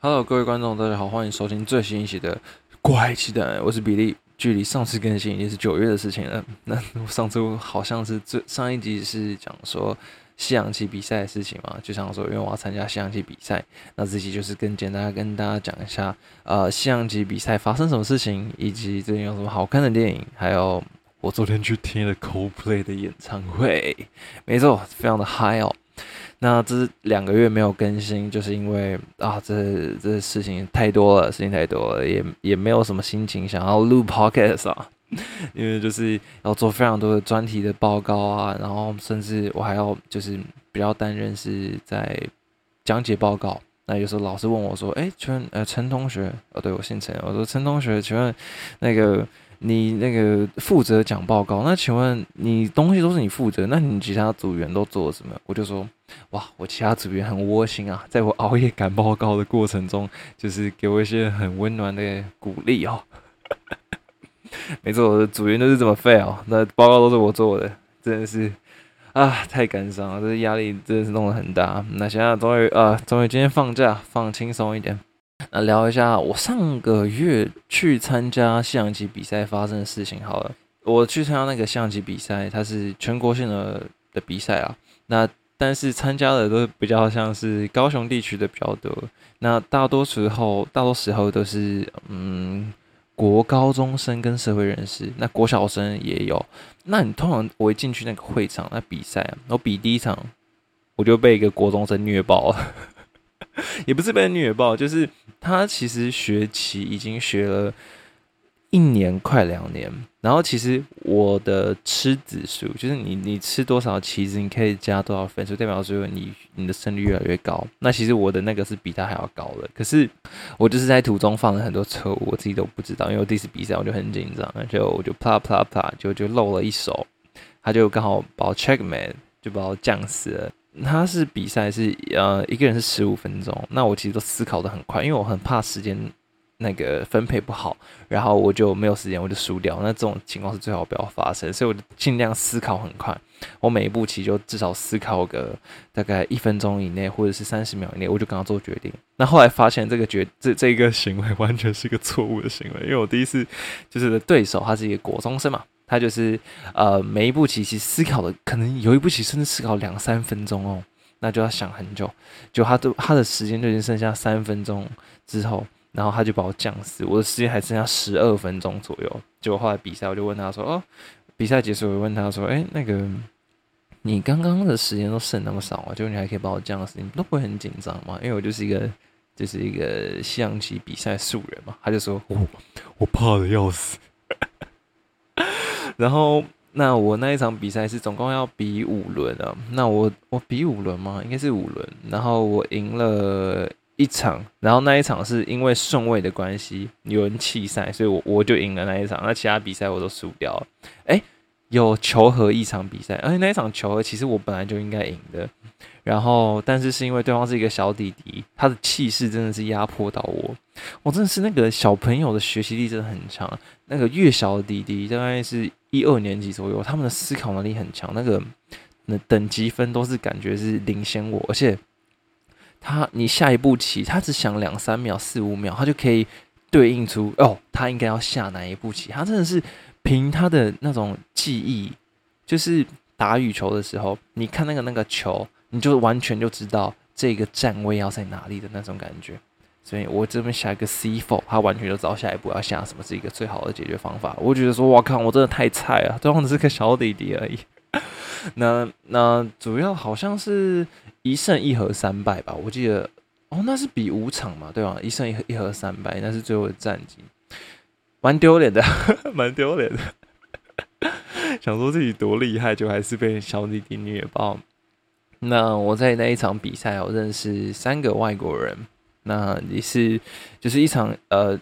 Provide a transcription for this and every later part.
Hello，各位观众，大家好，欢迎收听最新一期的《怪奇档案》，我是比利。距离上次更新已经是九月的事情了，那我上周好像是最上一集是讲说，西洋棋比赛的事情嘛，就想说因为我要参加西洋棋比赛，那这期就是更简单跟大家讲一下，呃，西洋棋比赛发生什么事情，以及最近有什么好看的电影，还有我昨天去听了 Coldplay 的演唱会，没错，非常的嗨哦。那这两个月没有更新，就是因为啊，这这事情太多了，事情太多了，也也没有什么心情想要录 podcast 啊，因为就是要做非常多的专题的报告啊，然后甚至我还要就是比较担任是在讲解报告。那有时候老师问我说：“哎，请问呃陈同学，哦对我姓陈，我说陈同学，请问那个。”你那个负责讲报告，那请问你东西都是你负责，那你其他组员都做了什么？我就说，哇，我其他组员很窝心啊，在我熬夜赶报告的过程中，就是给我一些很温暖的鼓励哦。没错，我的组员都是这么废哦，那报告都是我做的，真的是啊，太感伤了，这压力真的是弄得很大。那现在终于啊，终于今天放假，放轻松一点。那聊一下我上个月去参加象棋比赛发生的事情好了。我去参加那个象棋比赛，它是全国性的的比赛啊。那但是参加的都比较像是高雄地区的比较多。那大多时候，大多时候都是嗯国高中生跟社会人士，那国小生也有。那你通常我一进去那个会场那比赛啊，我比第一场我就被一个国中生虐爆了。也不是被虐爆，就是他其实学棋已经学了一年快两年，然后其实我的吃指数，就是你你吃多少棋子，你可以加多少分数，代表说你你的胜率越来越高。那其实我的那个是比他还要高的，可是我就是在途中犯了很多错误，我自己都不知道，因为我第一次比赛我就很紧张，就我就啪啪啪就就漏了一手，他就刚好把我 checkmate，就把我降死了。他是比赛是呃一个人是十五分钟，那我其实都思考的很快，因为我很怕时间那个分配不好，然后我就没有时间我就输掉。那这种情况是最好不要发生，所以我就尽量思考很快。我每一步棋就至少思考个大概一分钟以内，或者是三十秒以内，我就刚刚做决定。那后来发现这个决这这个行为完全是一个错误的行为，因为我第一次就是对手他是一个国中生嘛。他就是呃，每一步棋其实思考的可能有一步棋甚至思考两三分钟哦，那就要想很久。就他都他的时间就已经剩下三分钟之后，然后他就把我降死，我的时间还剩下十二分钟左右。结果后来比赛，我就问他说：“哦，比赛结束，我问他说：‘哎，那个你刚刚的时间都剩那么少啊，就你还可以把我降死，你都不会很紧张吗？’因为我就是一个 就是一个象棋比赛素人嘛。他就说：‘我我怕的要死。’然后，那我那一场比赛是总共要比五轮啊。那我我比五轮吗？应该是五轮。然后我赢了一场，然后那一场是因为顺位的关系，有人弃赛，所以我我就赢了那一场。那其他比赛我都输掉了。哎，有求和一场比赛，而且那一场求和其实我本来就应该赢的。然后，但是是因为对方是一个小弟弟，他的气势真的是压迫到我。我真的是那个小朋友的学习力真的很强。那个越小的弟弟，大概是一二年级左右，他们的思考能力很强。那个那等级分都是感觉是领先我，而且他你下一步棋，他只想两三秒、四五秒，他就可以对应出哦，他应该要下哪一步棋。他真的是凭他的那种记忆，就是打羽球的时候，你看那个那个球。你就完全就知道这个站位要在哪里的那种感觉，所以我这边下一个 C four，他完全就知道下一步要下什么是一个最好的解决方法。我觉得说，我靠，我真的太菜了，对方只是个小弟弟而已。那那主要好像是一胜一和三败吧，我记得哦，那是比五场嘛，对吧？一胜一和一和三败，那是最后的战绩，蛮丢脸的，蛮丢脸的。想说自己多厉害，就还是被小弟弟虐爆。那我在那一场比赛，我认识三个外国人，那也是就是一场呃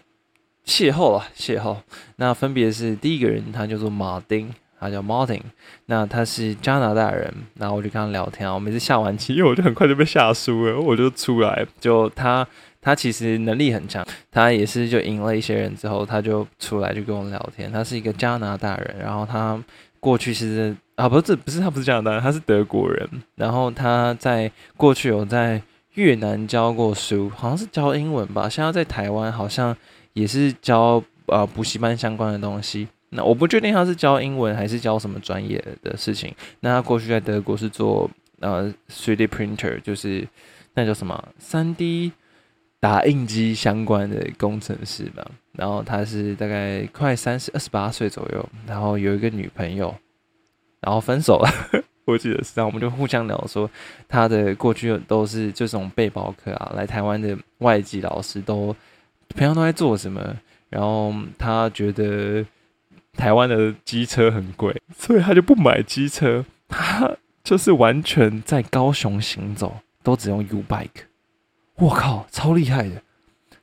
邂逅啊邂逅。那分别是第一个人，他叫做马丁，他叫 Martin，那他是加拿大人。然后我就跟他聊天啊，我每次下完棋，因为我就很快就被下输了，我就出来，就他他其实能力很强，他也是就赢了一些人之后，他就出来就跟我聊天。他是一个加拿大人，然后他过去是啊，不是这不是他不是加拿大人，他是德国人。然后他在过去有在越南教过书，好像是教英文吧。现在在台湾好像也是教呃补习班相关的东西。那我不确定他是教英文还是教什么专业的事情。那他过去在德国是做呃 3D printer，就是那叫什么三 D。打印机相关的工程师吧，然后他是大概快三十二十八岁左右，然后有一个女朋友，然后分手了，我记得是这样，我们就互相聊说他的过去都是这种背包客啊，来台湾的外籍老师都平常都在做什么，然后他觉得台湾的机车很贵，所以他就不买机车，他就是完全在高雄行走都只用 U bike。我靠，超厉害的！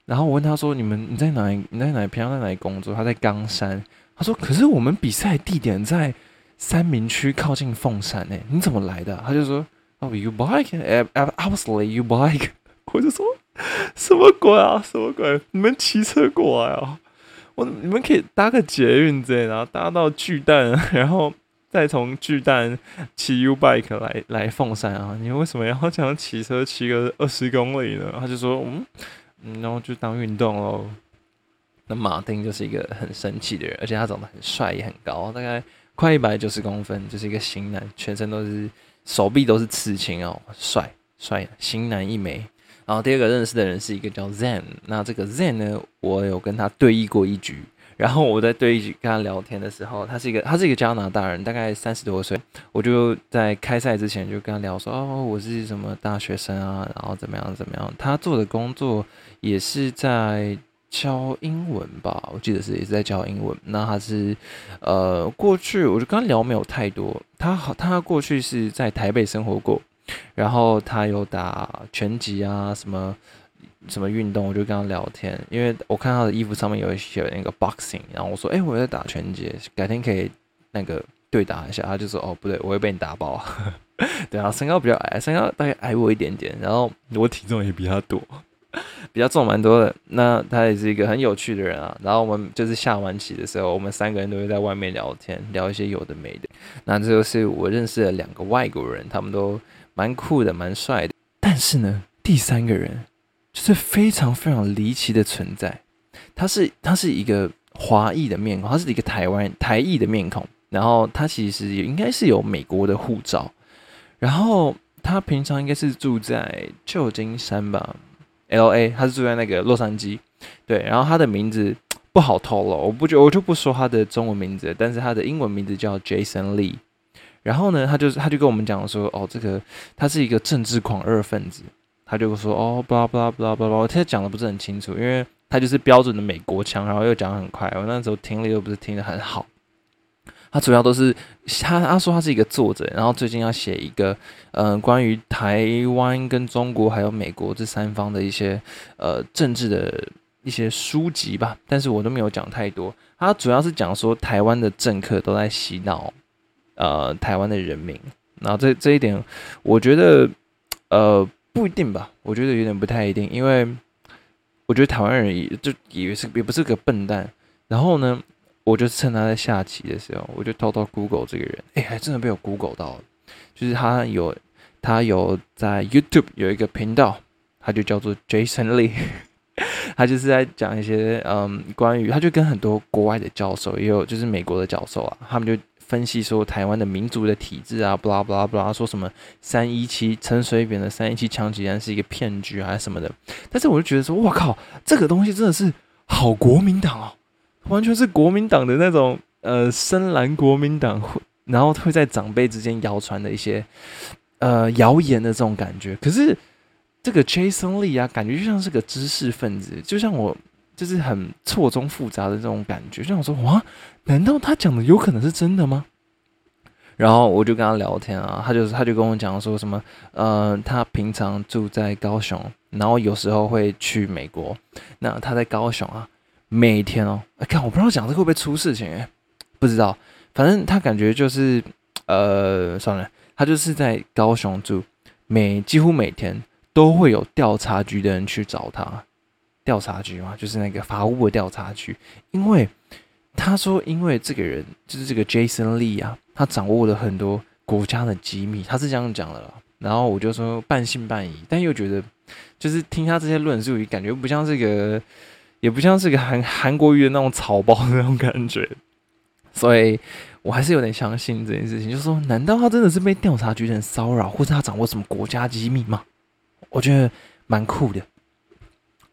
然后我问他说：“你们你在哪里？你在哪里？平常在哪里工作？”他在冈山。他说：“可是我们比赛地点在三明区靠近凤山诶，你怎么来的？”他就说：“哦，you bike？Obviously you bike。” 我就说：“什么鬼啊？什么鬼？你们骑车过来啊？我你们可以搭个捷运之类，然后搭到巨蛋，然后。”再从巨蛋骑 U bike 来来凤山啊？你为什么要这样骑车骑个二十公里呢？他就说，嗯嗯，然后就当运动喽。那马丁就是一个很神奇的人，而且他长得很帅，也很高，大概快一百九十公分，就是一个型男，全身都是手臂都是刺青哦，帅帅型男一枚。然后第二个认识的人是一个叫 Zen，那这个 Zen 呢，我有跟他对弈过一局。然后我在对弈跟他聊天的时候，他是一个他是一个加拿大人，大概三十多岁。我就在开赛之前就跟他聊说，哦，我是什么大学生啊，然后怎么样怎么样。他做的工作也是在教英文吧，我记得是也是在教英文。那他是呃过去我就跟他聊没有太多，他好他过去是在台北生活过，然后他有打拳击啊什么。什么运动，我就跟他聊天，因为我看他的衣服上面有写那个 boxing，然后我说，哎，我在打拳击，改天可以那个对打一下。他就说，哦，不对，我会被你打爆。对啊，身高比较矮，身高大概矮我一点点，然后我体重也比他多，比较重蛮多的。那他也是一个很有趣的人啊。然后我们就是下完棋的时候，我们三个人都会在外面聊天，聊一些有的没的。那这就是我认识的两个外国人，他们都蛮酷的，蛮帅的。但是呢，第三个人。就是非常非常离奇的存在，他是他是一个华裔的面孔，他是一个台湾台裔的面孔，然后他其实也应该是有美国的护照，然后他平常应该是住在旧金山吧，L A，他是住在那个洛杉矶，对，然后他的名字不好透露，我不就我就不说他的中文名字，但是他的英文名字叫 Jason Lee，然后呢，他就是他就跟我们讲说，哦，这个他是一个政治狂热分子。他就说哦，巴拉巴拉巴拉巴拉，他讲的不是很清楚，因为他就是标准的美国腔，然后又讲很快，我那时候听力又不是听得很好。他主要都是他他说他是一个作者，然后最近要写一个嗯关于台湾跟中国还有美国这三方的一些呃政治的一些书籍吧，但是我都没有讲太多。他主要是讲说台湾的政客都在洗脑呃台湾的人民，然后这这一点我觉得呃。不一定吧，我觉得有点不太一定，因为我觉得台湾人也就以为是也不是个笨蛋。然后呢，我就趁他在下棋的时候，我就偷偷 Google 这个人，哎，还真的被我 Google 到了。就是他有他有在 YouTube 有一个频道，他就叫做 Jason Lee，他就是在讲一些嗯关于，他就跟很多国外的教授，也有就是美国的教授啊，他们就。分析说台湾的民族的体制啊，不拉不拉不拉，说什么三一七陈水扁的三一七枪击案是一个骗局还是什么的，但是我就觉得说，我靠，这个东西真的是好国民党哦，完全是国民党的那种呃深蓝国民党，然后会在长辈之间谣传的一些呃谣言的这种感觉。可是这个 Jason Lee 啊，感觉就像是个知识分子，就像我。就是很错综复杂的这种感觉，就想说哇，难道他讲的有可能是真的吗？然后我就跟他聊天啊，他就是他就跟我讲说什么，呃，他平常住在高雄，然后有时候会去美国。那他在高雄啊，每天哦，看我不知道讲这会不会出事情哎，不知道，反正他感觉就是呃，算了，他就是在高雄住，每几乎每天都会有调查局的人去找他。调查局嘛，就是那个法务的调查局，因为他说，因为这个人就是这个 Jason Lee 啊，他掌握了很多国家的机密，他是这样讲的啦。然后我就说半信半疑，但又觉得就是听他这些论述，感觉不像是个，也不像是个韩韩国语的那种草包的那种感觉，所以我还是有点相信这件事情。就说，难道他真的是被调查局的人骚扰，或者他掌握什么国家机密吗？我觉得蛮酷的。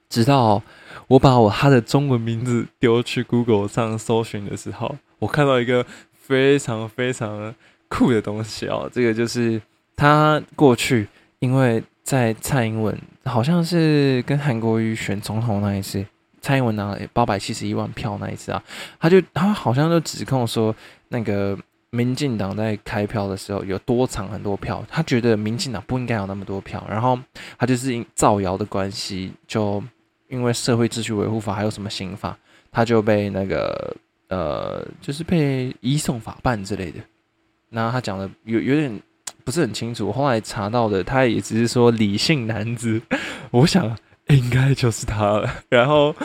直到我把我他的中文名字丢去 Google 上搜寻的时候，我看到一个非常非常酷的东西哦，这个就是。他过去因为在蔡英文好像是跟韩国瑜选总统那一次，蔡英文拿了八百七十一万票那一次啊，他就他好像就指控说那个民进党在开票的时候有多藏很多票，他觉得民进党不应该有那么多票，然后他就是因造谣的关系，就因为社会秩序维护法还有什么刑法，他就被那个呃就是被移送法办之类的，然后他讲的有有点。不是很清楚，后来查到的，他也只是说理性男子，我想应该就是他了。然后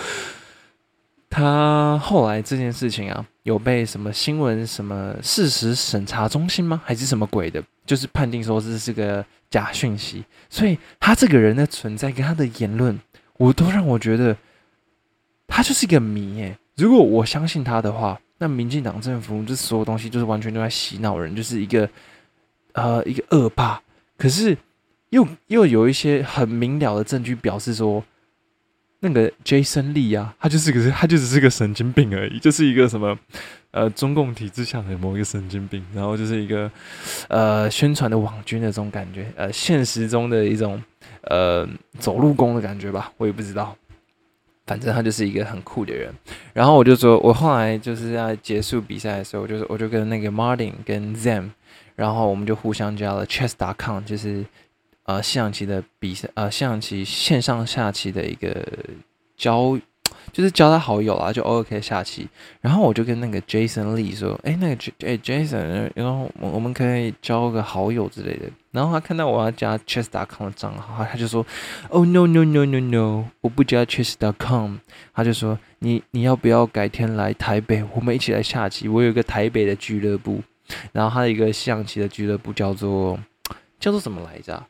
他后来这件事情啊，有被什么新闻、什么事实审查中心吗？还是什么鬼的？就是判定说这是个假讯息。所以他这个人的存在跟他的言论，我都让我觉得他就是一个谜。诶，如果我相信他的话，那民进党政府这所有东西就是完全都在洗脑人，就是一个。呃，一个恶霸，可是又又有一些很明了的证据表示说，那个 Jason Lee 啊，他就是个他就只是个神经病而已，就是一个什么呃中共体制下的某一个神经病，然后就是一个呃宣传的网军的这种感觉，呃现实中的一种呃走路工的感觉吧，我也不知道，反正他就是一个很酷的人。然后我就说，我后来就是在结束比赛的时候，我就是我就跟那个 Martin 跟 Zam。然后我们就互相加了 Chess.com，就是呃象棋的比赛，呃象棋线上下棋的一个交，就是交他好友啊，就偶尔可以下棋。然后我就跟那个 Jason Lee 说，哎，那个 J 哎 Jason，然后我我们可以交个好友之类的。然后他看到我要加 Chess.com 的账号，他就说，哦 no no no no no，我不加 Chess.com。他就说，你你要不要改天来台北，我们一起来下棋？我有一个台北的俱乐部。然后他的一个象棋的俱乐部叫做叫做什么来着？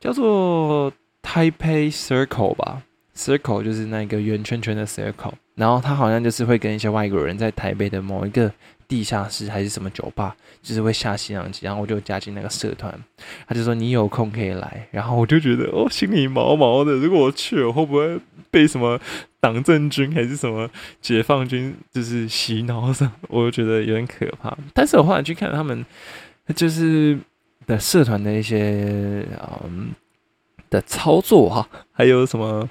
叫做 taipe Circle 吧，Circle 就是那个圆圈圈的 Circle。然后他好像就是会跟一些外国人在台北的某一个地下室还是什么酒吧，就是会下西洋棋。然后我就加进那个社团，他就说你有空可以来。然后我就觉得哦，心里毛毛的。如果我去，我会不会被什么？党政军还是什么解放军，就是洗脑上，我就觉得有点可怕。但是我后来去看他们，就是的社团的一些嗯的操作哈，还有什么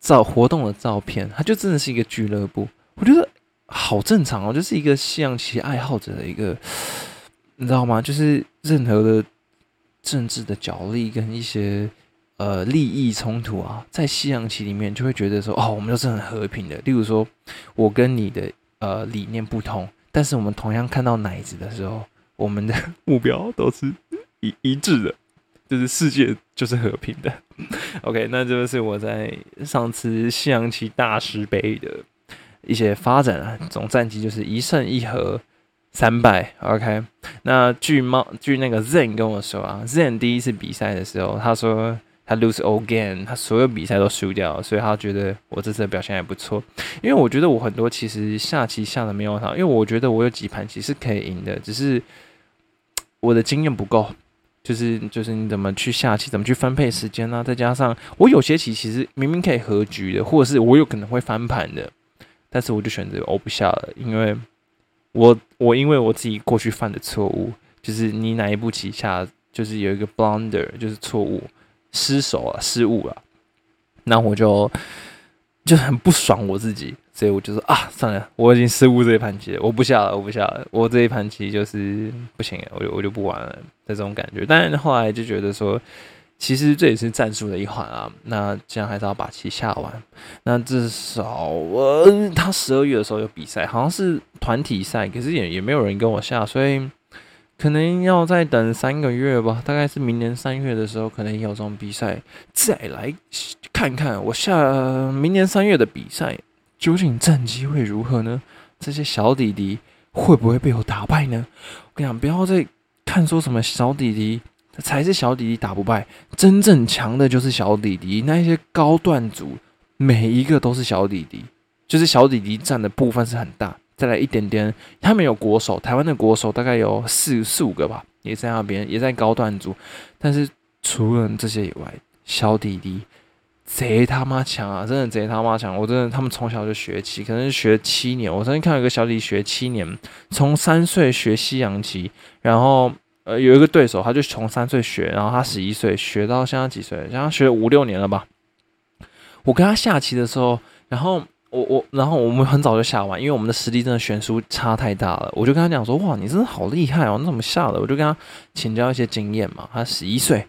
照活动的照片，它就真的是一个俱乐部。我觉得好正常哦，就是一个西洋棋爱好者的一个，你知道吗？就是任何的政治的角力跟一些。呃，利益冲突啊，在西洋棋里面就会觉得说，哦，我们都是很和平的。例如说，我跟你的呃理念不同，但是我们同样看到奶子的时候，我们的目标都是一一致的，就是世界就是和平的。OK，那这个是我在上次西洋棋大师杯的一些发展啊，总战绩就是一胜一和三败。OK，那据猫据那个 Zen 跟我说啊，Zen 第一次比赛的时候，他说。他 lose all game，他所有比赛都输掉，所以他觉得我这次的表现还不错。因为我觉得我很多其实下棋下的没有好，因为我觉得我有几盘棋是可以赢的，只是我的经验不够。就是就是你怎么去下棋，怎么去分配时间呢？再加上我有些棋其实明明可以和局的，或者是我有可能会翻盘的，但是我就选择欧不下了，因为我我因为我自己过去犯的错误，就是你哪一步棋下就是有一个 blunder，就是错误。失手啊，失误了，那我就就很不爽我自己，所以我就说啊，算了，我已经失误这一盘棋，我不下了，我不下了，我这一盘棋就是不行，我就我就不玩了，这种感觉。但是后来就觉得说，其实这也是战术的一环啊。那这样还是要把棋下完。那至少我他十二月的时候有比赛，好像是团体赛，可是也也没有人跟我下，所以可能要再等三个月吧，大概是明年三月的时候，可能有这种比赛，再来看看我下、明年三月的比赛究竟战绩会如何呢？这些小弟弟会不会被我打败呢？我跟你讲，不要再看说什么小弟弟才是小弟弟打不败，真正强的就是小弟弟，那一些高段组每一个都是小弟弟，就是小弟弟占的部分是很大。再来一点点，他们有国手，台湾的国手大概有四四五个吧，也在那边，也在高段组。但是除了这些以外，小弟弟贼他妈强啊！真的贼他妈强！我真的他们从小就学棋，可能是学七年。我曾经看到一个小弟弟学七年，从三岁学西洋棋，然后呃有一个对手，他就从三岁学，然后他十一岁学到现在几岁？现在学五六年了吧？我跟他下棋的时候，然后。我我，然后我们很早就下完，因为我们的实力真的悬殊差太大了。我就跟他讲说：“哇，你真的好厉害哦，你怎么下的？”我就跟他请教一些经验嘛。他十一岁，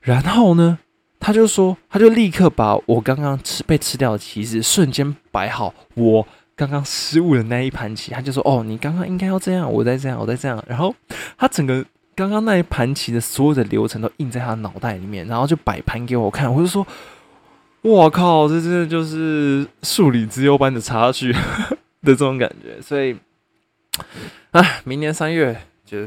然后呢，他就说，他就立刻把我刚刚吃被吃掉的棋子瞬间摆好，我刚刚失误的那一盘棋，他就说：“哦，你刚刚应该要这样，我再这样，我再这样。”然后他整个刚刚那一盘棋的所有的流程都印在他脑袋里面，然后就摆盘给我看，我就说。我靠，这真的就是数理之优般的差距的这种感觉，所以，哎，明年三月就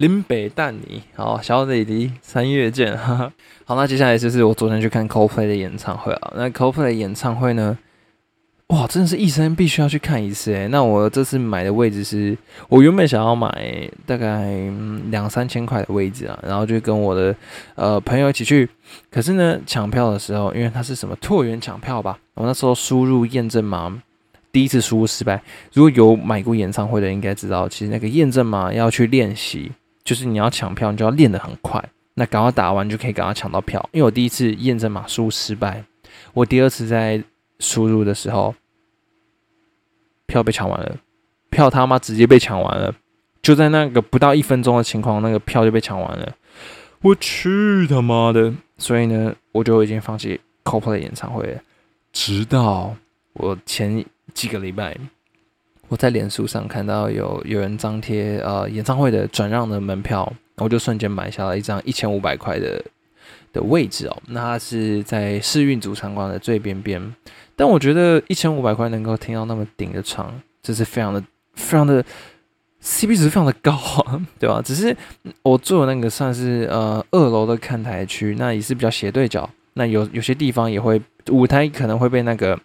林北蛋你，好，小弟弟三月见，哈哈。好，那接下来就是我昨天去看 Coldplay 的演唱会啊，那 Coldplay 演唱会呢？哇，真的是一生必须要去看一次诶。那我这次买的位置是我原本想要买大概两三千块的位置啊，然后就跟我的呃朋友一起去。可是呢，抢票的时候，因为它是什么拓元抢票吧，我那时候输入验证码，第一次输入失败。如果有买过演唱会的，应该知道，其实那个验证码要去练习，就是你要抢票，你就要练得很快。那赶快打完就可以赶快抢到票。因为我第一次验证码输入失败，我第二次在输入的时候。票被抢完了，票他妈直接被抢完了，就在那个不到一分钟的情况，那个票就被抢完了。我去他妈的！所以呢，我就已经放弃 Coldplay 演唱会了。直到我前几个礼拜，我在脸书上看到有有人张贴呃演唱会的转让的门票，我就瞬间买下了一张一千五百块的的位置哦。那它是在世运主场馆的最边边。但我觉得一千五百块能够听到那么顶的场，这是非常的、非常的 CP 值非常的高啊，对吧？只是我坐的那个算是呃二楼的看台区，那也是比较斜对角，那有有些地方也会舞台可能会被那个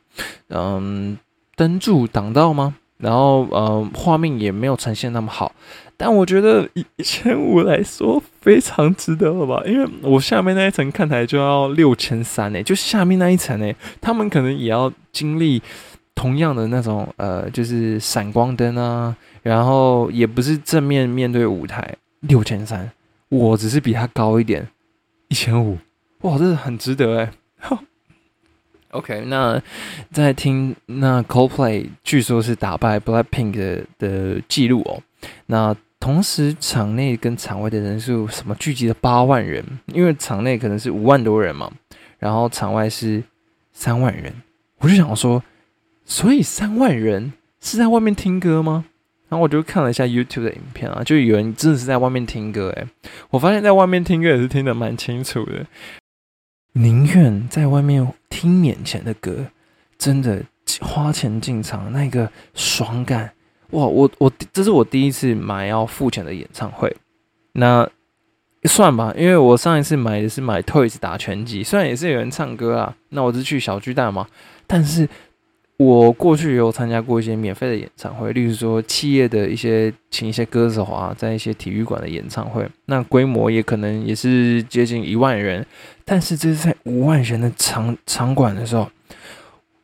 嗯灯柱挡到吗？然后呃画面也没有呈现那么好。但我觉得一一千五来说非常值得了吧？因为我下面那一层看台就要六千三呢，就下面那一层呢，他们可能也要经历同样的那种呃，就是闪光灯啊，然后也不是正面面对舞台，六千三，我只是比他高一点，一千五，哇，这是很值得哎。OK，那在听那 Coldplay 据说是打败 Blackpink 的的记录哦，那。同时，场内跟场外的人数什么聚集了八万人，因为场内可能是五万多人嘛，然后场外是三万人。我就想说，所以三万人是在外面听歌吗？然后我就看了一下 YouTube 的影片啊，就有人真的是在外面听歌诶，我发现在外面听歌也是听得蛮清楚的，宁愿在外面听眼前的歌，真的花钱进场那个爽感。哇，我我这是我第一次买要付钱的演唱会，那算吧，因为我上一次买的是买 Toys 打拳击，虽然也是有人唱歌啊，那我是去小巨蛋嘛，但是我过去也有参加过一些免费的演唱会，例如说企业的一些请一些歌手啊，在一些体育馆的演唱会，那规模也可能也是接近一万人，但是这是在五万人的场场馆的时候。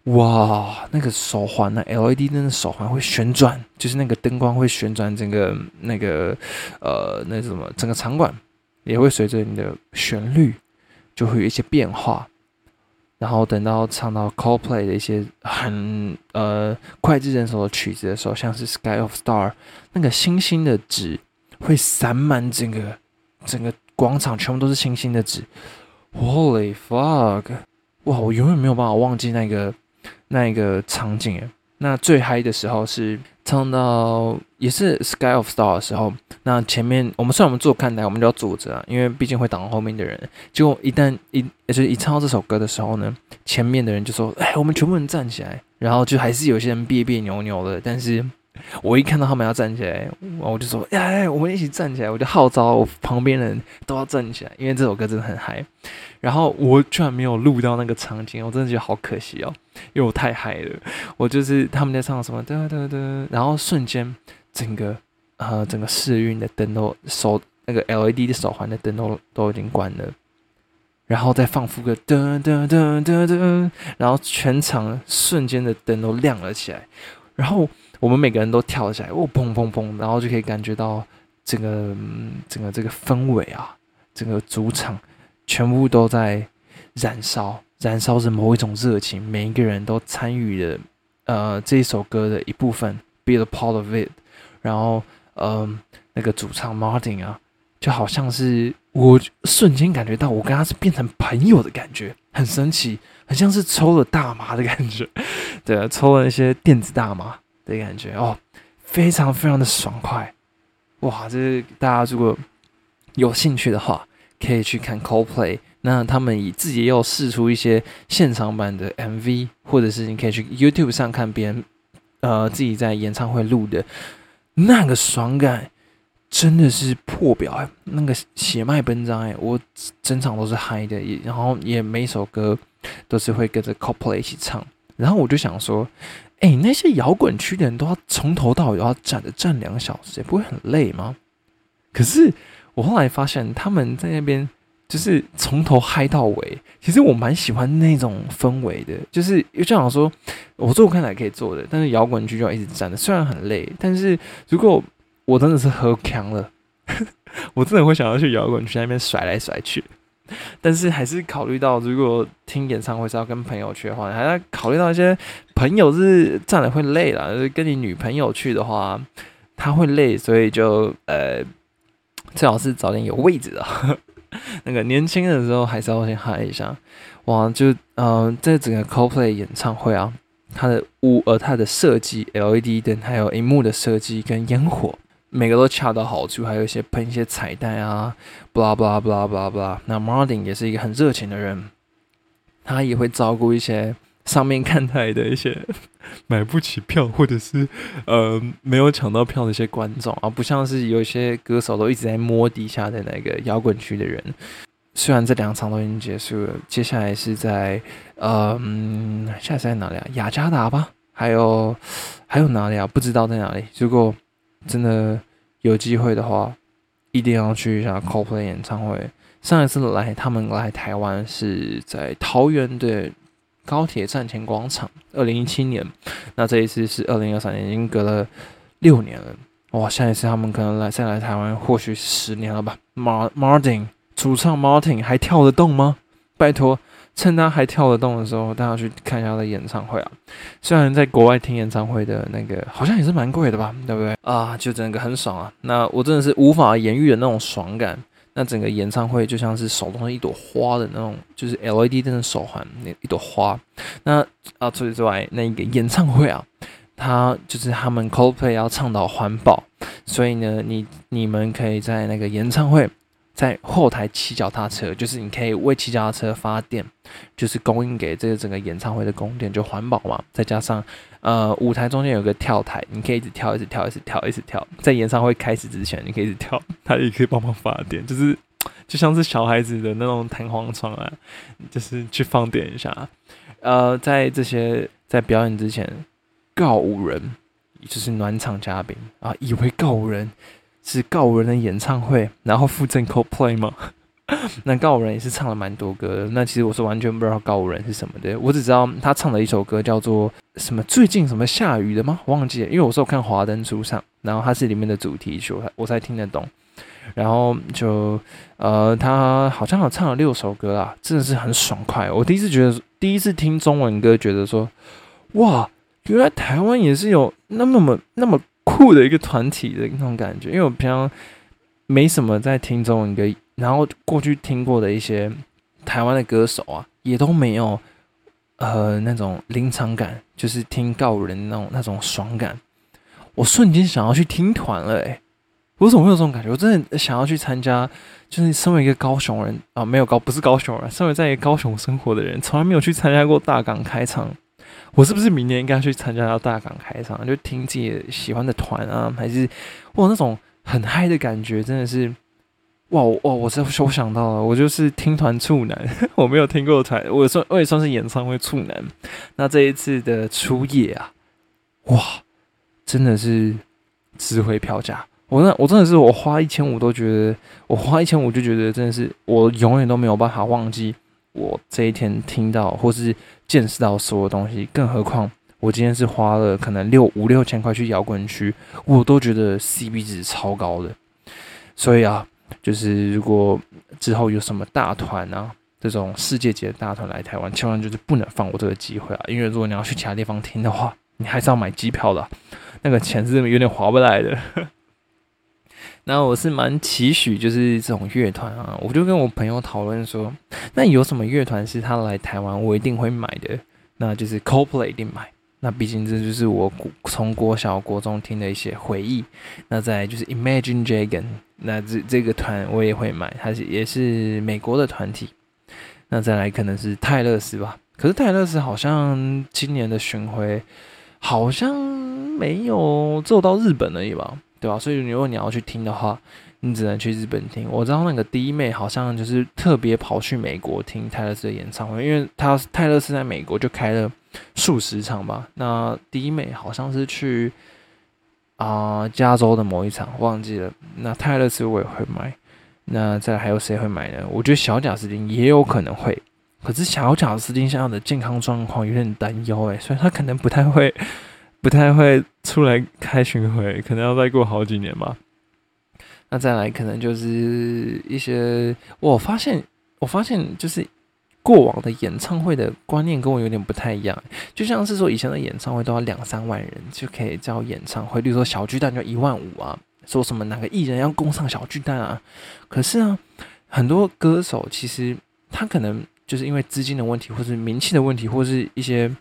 哇，那个手环呢？LED 灯的手环会旋转，就是那个灯光会旋转，整个那个呃，那什么，整个场馆也会随着你的旋律就会有一些变化。然后等到唱到 Coldplay 的一些很呃脍炙人口的曲子的时候，像是 Sky of Star，那个星星的纸会散满整个整个广场，全部都是星星的纸。Holy fuck！哇，我永远没有办法忘记那个。那一个场景，那最嗨的时候是唱到也是 Sky of Star 的时候，那前面我们虽然我们坐看台，我们就要坐着啊，因为毕竟会挡后面的人。结果一旦一就是一唱到这首歌的时候呢，前面的人就说：“哎，我们全部人站起来。”然后就还是有些人别别扭扭的，但是 我一看到他们要站起来，我就说：“哎，我们一起站起来！”我就号召我旁边人都要站起来，因为这首歌真的很嗨。然后我居然没有录到那个场景，我真的觉得好可惜哦，因为我太嗨了。我就是他们在唱什么哒哒哒，然后瞬间整个呃整个试运的灯都手那个 LED 的手环的灯都都已经关了，然后再放副歌哒哒哒哒哒，然后全场瞬间的灯都亮了起来，然后我们每个人都跳起来，哦砰砰砰，然后就可以感觉到整个整个这个氛围啊，整个主场。全部都在燃烧，燃烧着某一种热情。每一个人都参与了，呃，这一首歌的一部分，be a part of it。然后，嗯，那个主唱 Martin 啊，就好像是我瞬间感觉到，我跟他是变成朋友的感觉，很神奇，很像是抽了大麻的感觉，对啊，抽了一些电子大麻的感觉哦，非常非常的爽快，哇！这大家如果有兴趣的话。可以去看 Coldplay，那他们以自己又试出一些现场版的 MV，或者是你可以去 YouTube 上看别人呃自己在演唱会录的那个爽感，真的是破表哎，那个血脉奔张哎，我整场都是嗨的，也然后也每首歌都是会跟着 Coldplay 一起唱，然后我就想说，哎，那些摇滚区的人都要从头到尾要站着站两小时，也不会很累吗？可是。我后来发现他们在那边就是从头嗨到尾，其实我蛮喜欢那种氛围的。就是就像说，我坐看台可以坐的，但是摇滚区就要一直站着，虽然很累，但是如果我真的是喝强了，我真的会想要去摇滚区那边甩来甩去。但是还是考虑到，如果听演唱会是要跟朋友去的话，还要考虑到一些朋友是站了会累了，就是跟你女朋友去的话，她会累，所以就呃。最好是找点有位置的，那个年轻的时候还是要先嗨一下，哇！就嗯，这整个 CoPlay 演唱会啊，它的舞呃它的设计 LED 灯，还有荧幕的设计跟烟火，每个都恰到好处，还有一些喷一些彩带啊，blah blah blah blah blah。那 Martin 也是一个很热情的人，他也会照顾一些。上面看台的一些 买不起票，或者是呃没有抢到票的一些观众啊，不像是有一些歌手都一直在摸底下的那个摇滚区的人。虽然这两场都已经结束了，接下来是在呃，下一在哪里啊？雅加达吧？还有还有哪里啊？不知道在哪里。如果真的有机会的话，一定要去一下 COP 的演唱会。上一次来他们来台湾是在桃园的。高铁站前广场，二零一七年，那这一次是二零二三年，已经隔了六年了。哇，下一次他们可能来再来台湾，或许十年了吧。Mar Martin 主唱 Martin 还跳得动吗？拜托，趁他还跳得动的时候，大家去看一下他的演唱会啊。虽然在国外听演唱会的那个好像也是蛮贵的吧，对不对？啊，就整个很爽啊。那我真的是无法言喻的那种爽感。那整个演唱会就像是手中的一朵花的那种，就是 LED 灯的手环，那一朵花。那啊，除此之外，那个演唱会啊，它就是他们 Coldplay 要倡导环保，所以呢，你你们可以在那个演唱会。在后台骑脚踏车，就是你可以为骑脚踏车发电，就是供应给这个整个演唱会的供电，就环保嘛。再加上，呃，舞台中间有个跳台，你可以一直跳，一直跳，一直跳，一直跳。在演唱会开始之前，你可以一直跳，它也可以帮忙发电，就是就像是小孩子的那种弹簧床啊，就是去放电一下。呃，在这些在表演之前，告五人就是暖场嘉宾啊，以为告五人。是告五人的演唱会，然后附赠 CoPlay 吗？那告五人也是唱了蛮多歌的。那其实我是完全不知道告五人是什么的，我只知道他唱的一首歌叫做什么？最近什么下雨的吗？忘记了，因为我是有看《华灯初上》，然后它是里面的主题曲，我才听得懂。然后就呃，他好像有唱了六首歌啊，真的是很爽快。我第一次觉得，第一次听中文歌，觉得说，哇，原来台湾也是有那么那么。酷的一个团体的那种感觉，因为我平常没什么在听中文歌，然后过去听过的一些台湾的歌手啊，也都没有呃那种临场感，就是听告人那种那种爽感。我瞬间想要去听团了、欸，我怎么会有这种感觉？我真的想要去参加，就是身为一个高雄人啊，没有高不是高雄人，身为在一个高雄生活的人，从来没有去参加过大港开场。我是不是明年应该去参加到大港开场，就听自己喜欢的团啊，还是哇那种很嗨的感觉，真的是哇我哇！我这我想到了，我就是听团处男，我没有听过团，我也算我也算是演唱会处男。那这一次的初夜啊，哇，真的是值回票价。我那我真的是我花一千五都觉得，我花一千五就觉得真的是我永远都没有办法忘记我这一天听到或是见识到所有东西，更何况我今天是花了可能六五六千块去摇滚区，我都觉得 CP 值超高的。所以啊，就是如果之后有什么大团啊，这种世界级的大团来台湾，千万就是不能放过这个机会啊！因为如果你要去其他地方听的话，你还是要买机票的、那个钱是有点划不来的。那我是蛮期许，就是这种乐团啊，我就跟我朋友讨论说，那有什么乐团是他来台湾我一定会买的？那就是 Coldplay 一定买。那毕竟这就是我从国小国中听的一些回忆。那再来就是 Imagine Dragon，那这这个团我也会买，它是也是美国的团体。那再来可能是泰勒斯吧，可是泰勒斯好像今年的巡回好像没有做到日本而已吧，对吧、所以如果你要去听的话，你只能去日本听。我知道那个第一妹好像就是特别跑去美国听泰勒斯的演唱会，因为他泰勒斯在美国就开了数十场吧。那第一妹好像是去啊、加州的某一场，忘记了。那泰勒斯我也会买。那再还有谁会买呢？我觉得小贾斯汀也有可能会，可是小贾斯汀现在的健康状况有点担忧诶，所以他可能不太会，不太会出来开巡回，可能要再过好几年吧。那再来可能就是一些，我发现，我发现就是过往的演唱会的观念跟我有点不太一样，就像是说以前的演唱会都要两三万人就可以叫演唱会，例如说小巨蛋就一万五啊，说什么哪个艺人要攻上小巨蛋啊，可是啊，很多歌手其实他可能就是因为资金的问题，或是名气的问题，或是一些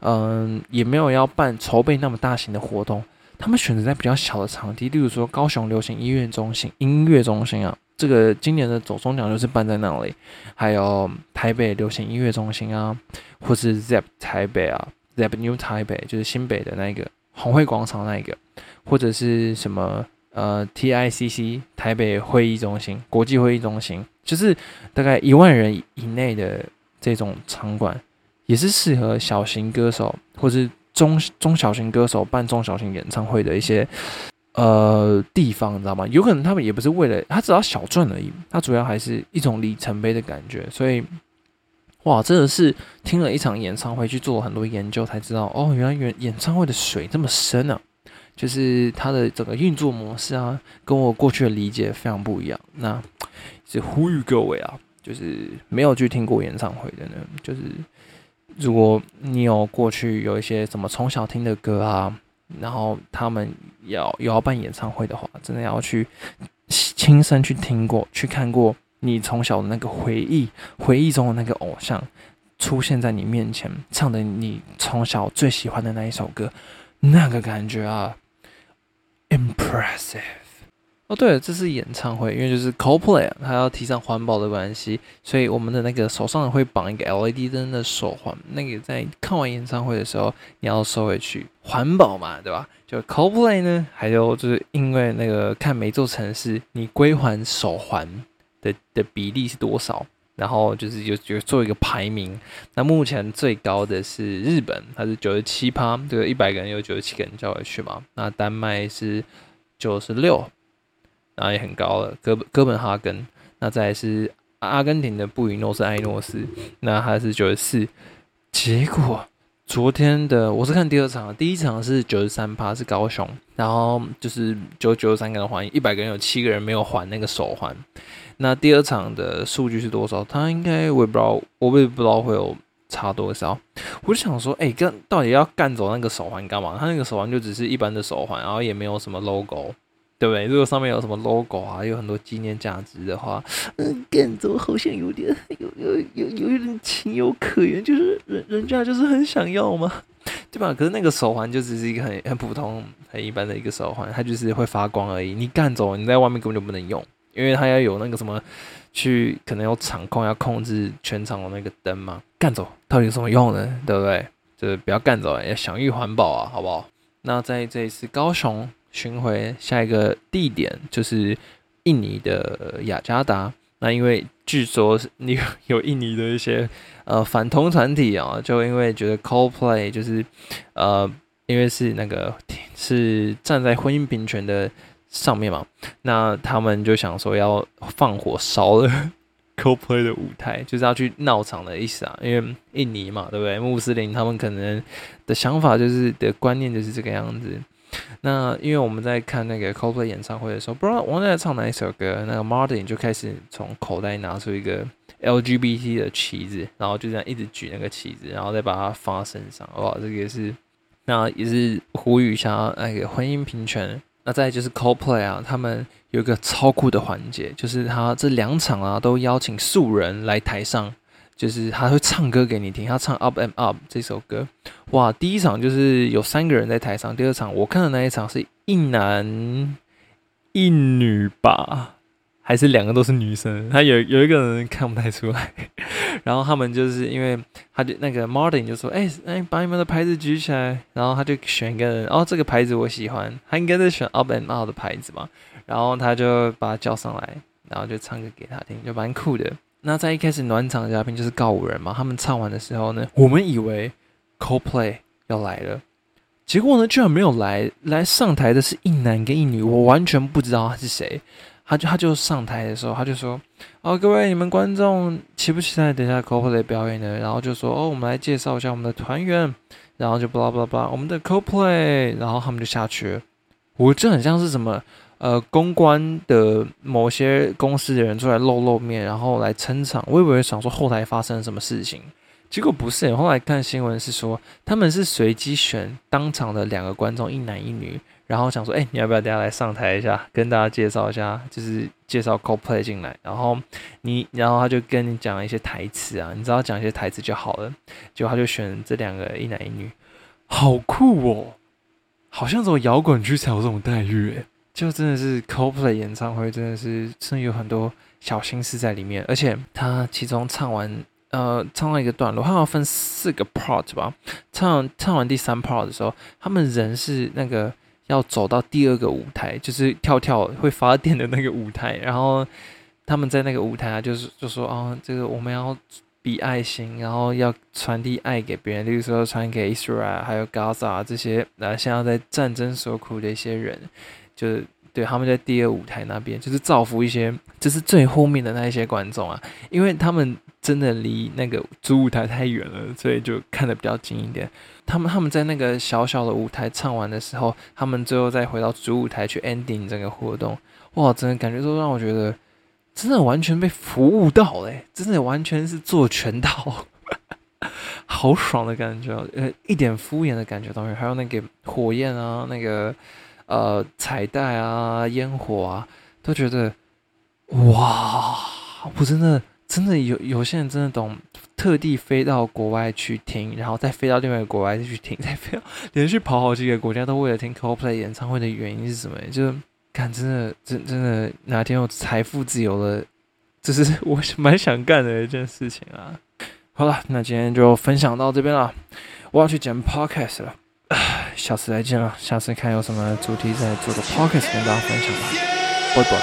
嗯、也没有要办筹备那么大型的活动，他们选择在比较小的场地，例如说高雄流行音乐中心音乐中心啊，这个今年的走中奖就是办在那里，还有台北流行音乐中心啊，或是 ZEP 台北啊，ZEP New 台北就是新北的那个红会广场那一个，或者是什么呃 TICC 台北会议中心、国际会议中心，就是大概一万人以内的这种场馆，也是适合小型歌手或是中中小型歌手办中小型演唱会的一些呃地方，你知道吗？有可能他们也不是为了他只要小赚而已，他主要还是一种里程碑的感觉，所以。哇，真的是听了一场演唱会，去做很多研究，才知道哦，原来演演唱会的水这么深啊！就是它的整个运作模式啊，跟我过去的理解非常不一样。那是呼吁各位啊，就是没有去听过演唱会的呢，就是如果你有过去有一些什么从小听的歌啊，然后他们要有要办演唱会的话，真的要去亲身去听过，去看过你从小的那个回忆，回忆中的那个偶像出现在你面前，唱的你从小最喜欢的那一首歌，那个感觉啊，impressive。哦，对了，这是演唱会，因为就是 Coldplay，它要提倡环保的关系，所以我们的那个手上会绑一个 LED 灯的手环，那个在看完演唱会的时候，你要收回去，环保嘛，对吧？就 Coldplay 呢，还有就是因为那个看每座城市你归还手环的的比例是多少，然后就是有有做一个排名，那目前最高的是日本，它是九十七趴，对一百个人有九十七个人交回去嘛，那丹麦是九十六。然后也很高了，哥本哥本哈根，那再来是阿根廷的布宜诺斯艾诺斯，那它是九十四。结果昨天的我是看第二场，第一场是九十三趴是高雄，然后就是九九十三个人还，一百个人有七个人没有还那个手环。那第二场的数据是多少？他应该我也不知道，我也不知道会有差多少。我就想说，哎、干到底要干走那个手环干嘛？他那个手环就只是一般的手环，然后也没有什么 logo。对不对？如果上面有什么 logo 啊，有很多纪念价值的话，嗯，干走好像有点有有有有一点情有可原，就是人人家就是很想要嘛。对吧？可是那个手环就只是一个很很普通、很一般的一个手环，它就是会发光而已。你干走，你在外面根本就不能用，因为它要有那个什么，去可能有场控要控制全场的那个灯嘛。干走到底有什么用呢？对不对？就是不要干走，要享誉环保啊，好不好？那在这一次高雄巡回，下一个地点就是印尼的雅加达。那因为据说是有印尼的一些呃反同团体啊，就因为觉得 Coldplay 就是呃，因为是那个是站在婚姻平权的上面嘛，那他们就想说要放火烧了 Coldplay 的舞台，就是要去闹场的意思啊。因为印尼嘛，对不对？穆斯林他们可能的想法就是的观念就是这个样子。那因为我们在看那个 Coldplay 演唱会的时候，不知道忘记唱哪一首歌，那个 Martin 就开始从口袋拿出一个 LGBT 的旗子，然后就这样一直举那个旗子，然后再把它放身上。哇，这个也是，那也是呼吁一下那个婚姻平权。那再就是 Coldplay 啊，他们有一个超酷的环节，就是他这两场啊都邀请素人来台上。就是他会唱歌给你听，他唱《Up and Up》这首歌，哇！第一场就是有三个人在台上，第二场我看的那一场是一男一女吧，还是两个都是女生？他有有一个人看不太出来，然后他们就是因为他就那个 Martin 就说：“哎哎，把你们的牌子举起来。”然后他就选一个人，哦，这个牌子我喜欢，他应该是选《Up and Out》的牌子嘛，然后他就把他叫上来，然后就唱歌给他听，就蛮酷的。那在一开始暖场的嘉宾就是告五人嘛，他们唱完的时候呢，我们以为 CoPlay 要来了，结果呢居然没有来，来上台的是一男跟一女，我完全不知道他是谁。他就他就上台的时候，他就说：“哦，各位你们观众期不期待等下 CoPlay 表演呢？”然后就说：“哦，我们来介绍一下我们的团员。”然后就巴拉巴拉巴拉我们的 CoPlay，然后他们就下去了。我这很像是什么？呃，公关的某些公司的人出来露露面，然后来撑场。我以为想说后台发生了什么事情，结果不是。后来看新闻是说，他们是随机选当场的两个观众，一男一女，然后想说，哎，你要不要大家来上台一下，跟大家介绍一下，就是介绍 CoPlay 进来。然后你，然后他就跟你讲一些台词啊，你知道讲一些台词就好了。结果他就选这两个一男一女，好酷哦，好像只有摇滚区才有这种待遇诶。就真的是 co play 演唱会，真的是真的有很多小心思在里面，而且他其中唱完，呃，唱到一个段落，他要分四个 part 吧，唱唱完第三 part 的时候，他们人是那个要走到第二个舞台，就是跳跳会发电的那个舞台，然后他们在那个舞台啊，就是就说啊，这个我们要比爱心，然后要传递爱给别人，例如说传给 Israel 还有 Gaza 这些，呃，现在在战争所苦的一些人。就对他们在第二舞台那边，就是造福一些，就是最后面的那一些观众啊，因为他们真的离那个主舞台太远了，所以就看得比较近一点。他们他们在那个小小的舞台唱完的时候，他们最后再回到主舞台去 ending 这个活动，哇，真的感觉都让我觉得真的完全被服务到嘞，真的完全是做全套，好爽的感觉，呃，一点敷衍的感觉都没有，还有那个火焰啊，那个。呃，彩带啊，烟火啊，都觉得哇！我真的真的有有些人真的懂，特地飞到国外去听，然后再飞到另外一个国外再去听，再飞连续跑好几个国家，都为了听 Coldplay 演唱会的原因是什么？就是看真的真真的哪天我财富自由了，这是我蛮想干的一件事情啊！好了，那今天就分享到这边了，我要去剪 Podcast 了。下次再见了，下次看有什么主题再做个 p o c k e t 跟大家分享吧，拜拜。